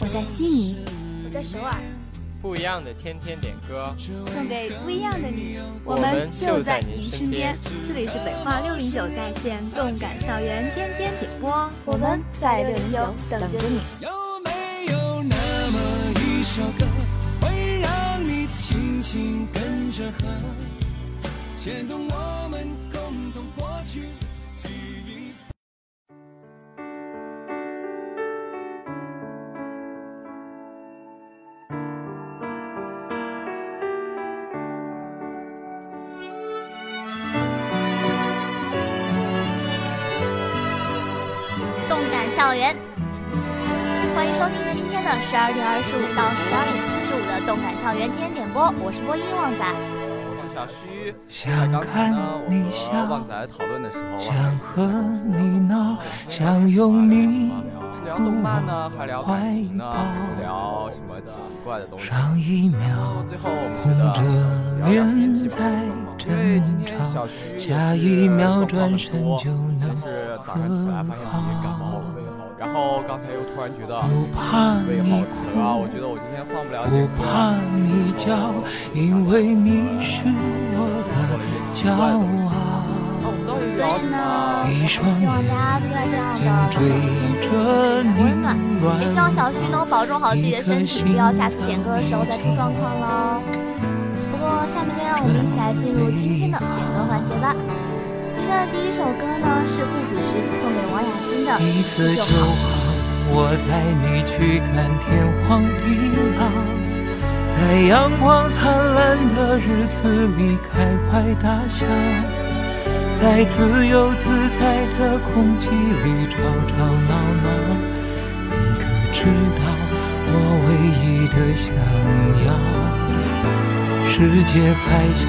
我在悉尼，我在首尔。不一样的天天点歌，送给不一样的你。我们就在您身边。这里是北化六零九在线动感校园天天点播，我们在六零九等着你。有没有那么一首歌，会让你轻轻跟着和，牵动我们校园，欢迎收听今天的十二点二十五到十二点四十五的动感校园天天点播，我是播音旺仔。我是小徐。在刚才呢，我和旺仔讨论的时候，想和你闹，想拥你是聊动漫呢，还聊感情呢，还是聊什么奇怪的东西？上一秒最后我们觉得聊聊天气吧，因为今天小徐下一秒转身就是早上起来发现自己感冒了，然后刚才又突然觉得不怕胃好疼啊，我觉得我今天放不了这个歌。不怕你叫，因为你是我的骄傲。所以呢，我希望大家都在这样的温暖，也希望小徐能保重好自己的身体，不要下次点歌的时候再出状况喽。不过下面就让我们一起来进入今天的点歌环节吧。今天的第一首歌呢是顾主寻送给王雅欣的一次就。好，我带你去看天荒地老，在阳光灿烂的日子里开怀大笑，在自由自在的空气里吵吵闹闹。你可知道我唯一的想要？世界还小，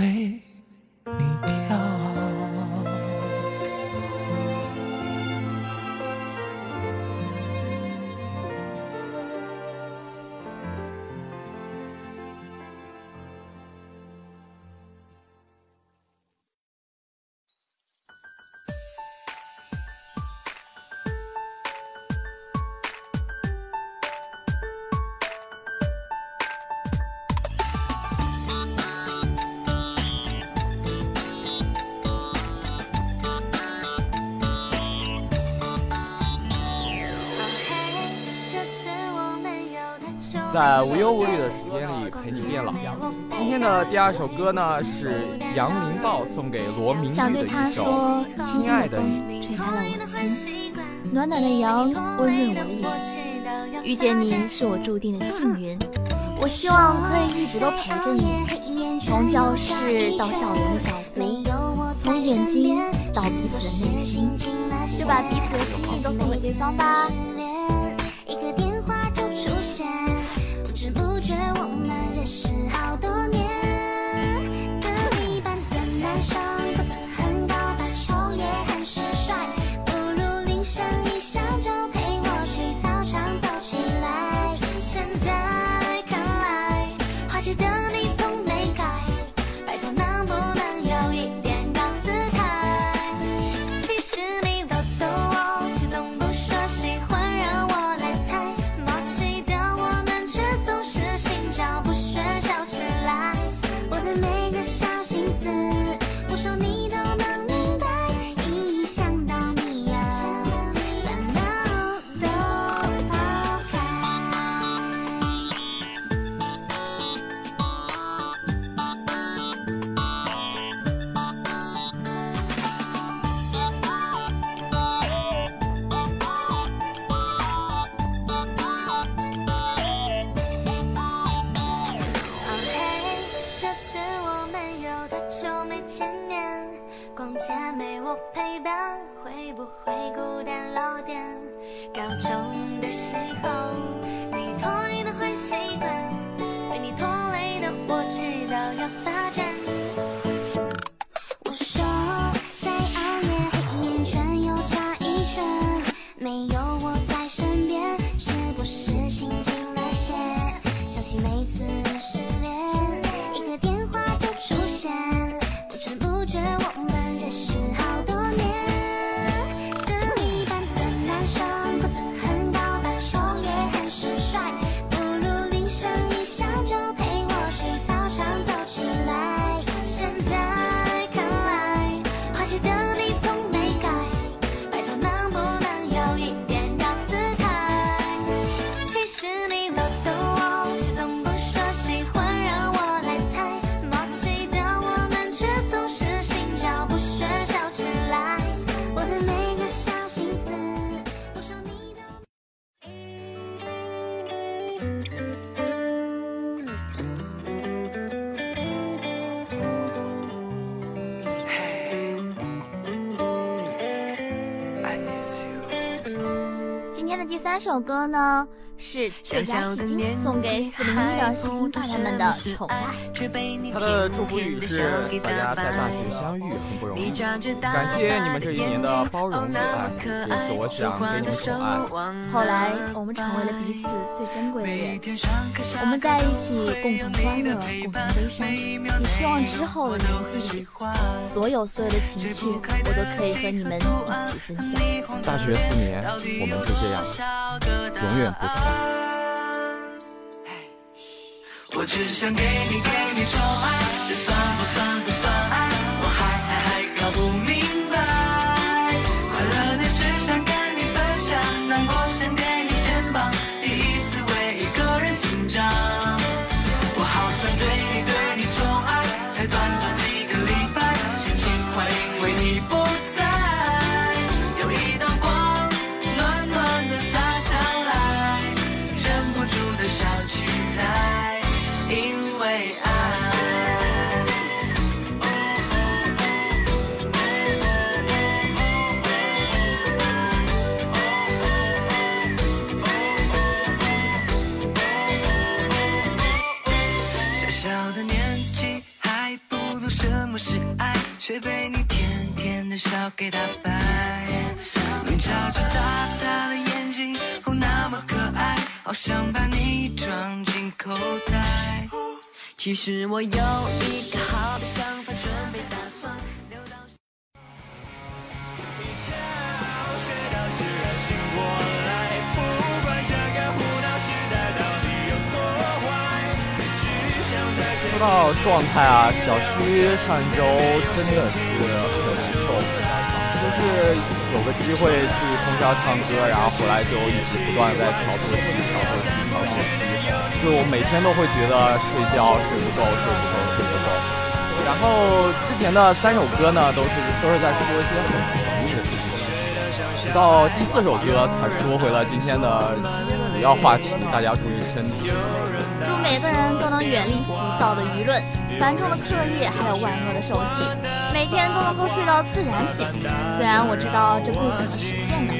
随在无忧无虑的时间里陪你变老。今天的第二首歌呢是杨林豹送给罗明玉的一首《亲爱的你》，吹开了我的心，暖暖的阳温润我的眼，遇见你是我注定的幸运。我希望可以一直都陪着你，从教室到校园的小湖，从眼睛到彼此的内心，就把彼此的心意都送给对方吧。这首歌呢是最佳戏精送给四零一的戏精大大们的宠爱。他的祝福语是：大家在大学相遇很不容易，感谢你们这一年的包容与爱。这次我想给你们宠爱。后来我们成为了彼此最珍贵的人，我们在一起共同欢乐，共同悲伤。也希望之后的年纪里，所有所有的情绪，我都可以和你们一起分享。大学四年，我们就这样了。永远不散。我只想给你给你宠爱，这算不算不算爱？给打败。笼罩着大大的眼睛，哦那么可爱，好想把你装进口袋。其实我有一个好的想法，准备打算留到。一觉睡到自然醒过来，不管这个胡闹时代到底有多坏，只想在说到状态啊，小西上周真的是很难受，是有个机会去通宵唱歌，然后回来就一直不断在调作息、调作息、调作息，就我每天都会觉得睡觉睡不够、睡不够、睡不够。然后之前的三首歌呢，都是都是在说一些很甜蜜的事情，直到第四首歌才说回了今天的主要话题，大家注意身体。祝每个人都能远离浮躁的舆论、繁重的课业，还有万恶的手机，每天都能够睡到自然醒。虽然我知道这并不可能实现的。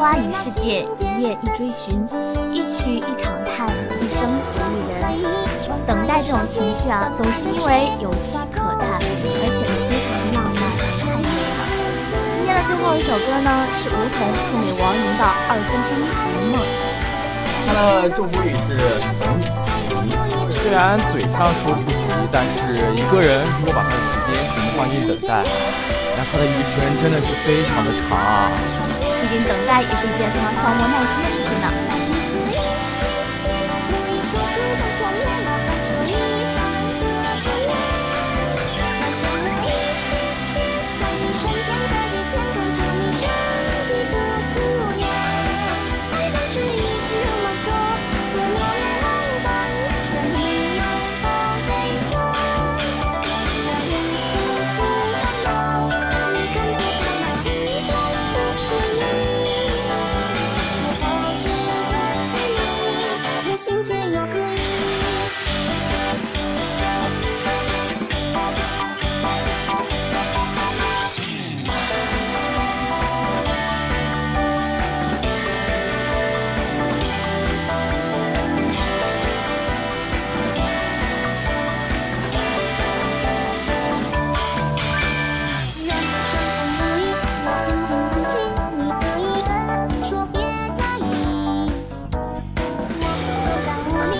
花一世界，一夜一追寻，一曲一场叹，一生一人。等待这种情绪啊，总是因为有期可叹，而显得非常的浪漫和美好。今天的最后一首歌呢，是梧桐送给王莹的《二分之一如梦》。他的祝福语是等你。虽然嘴上说不急，但是一个人如果把他的时间全部放进等待，那他的一生真的是非常的长啊。毕竟等待也是一件非常消磨耐心的事情呢。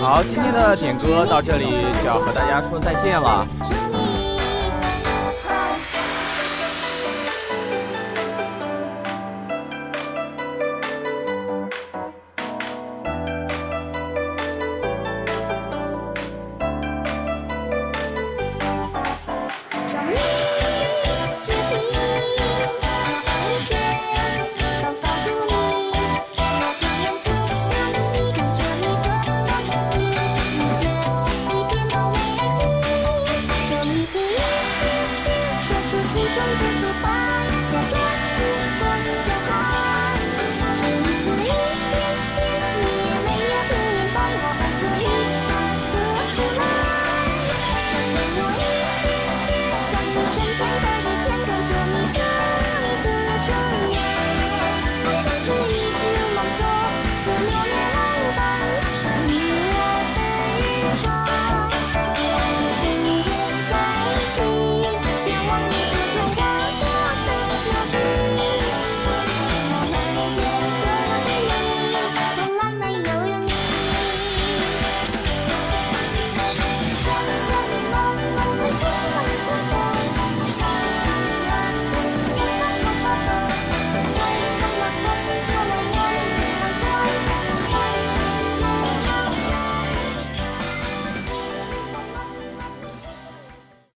好，今天的点歌到这里就要和大家说再见了。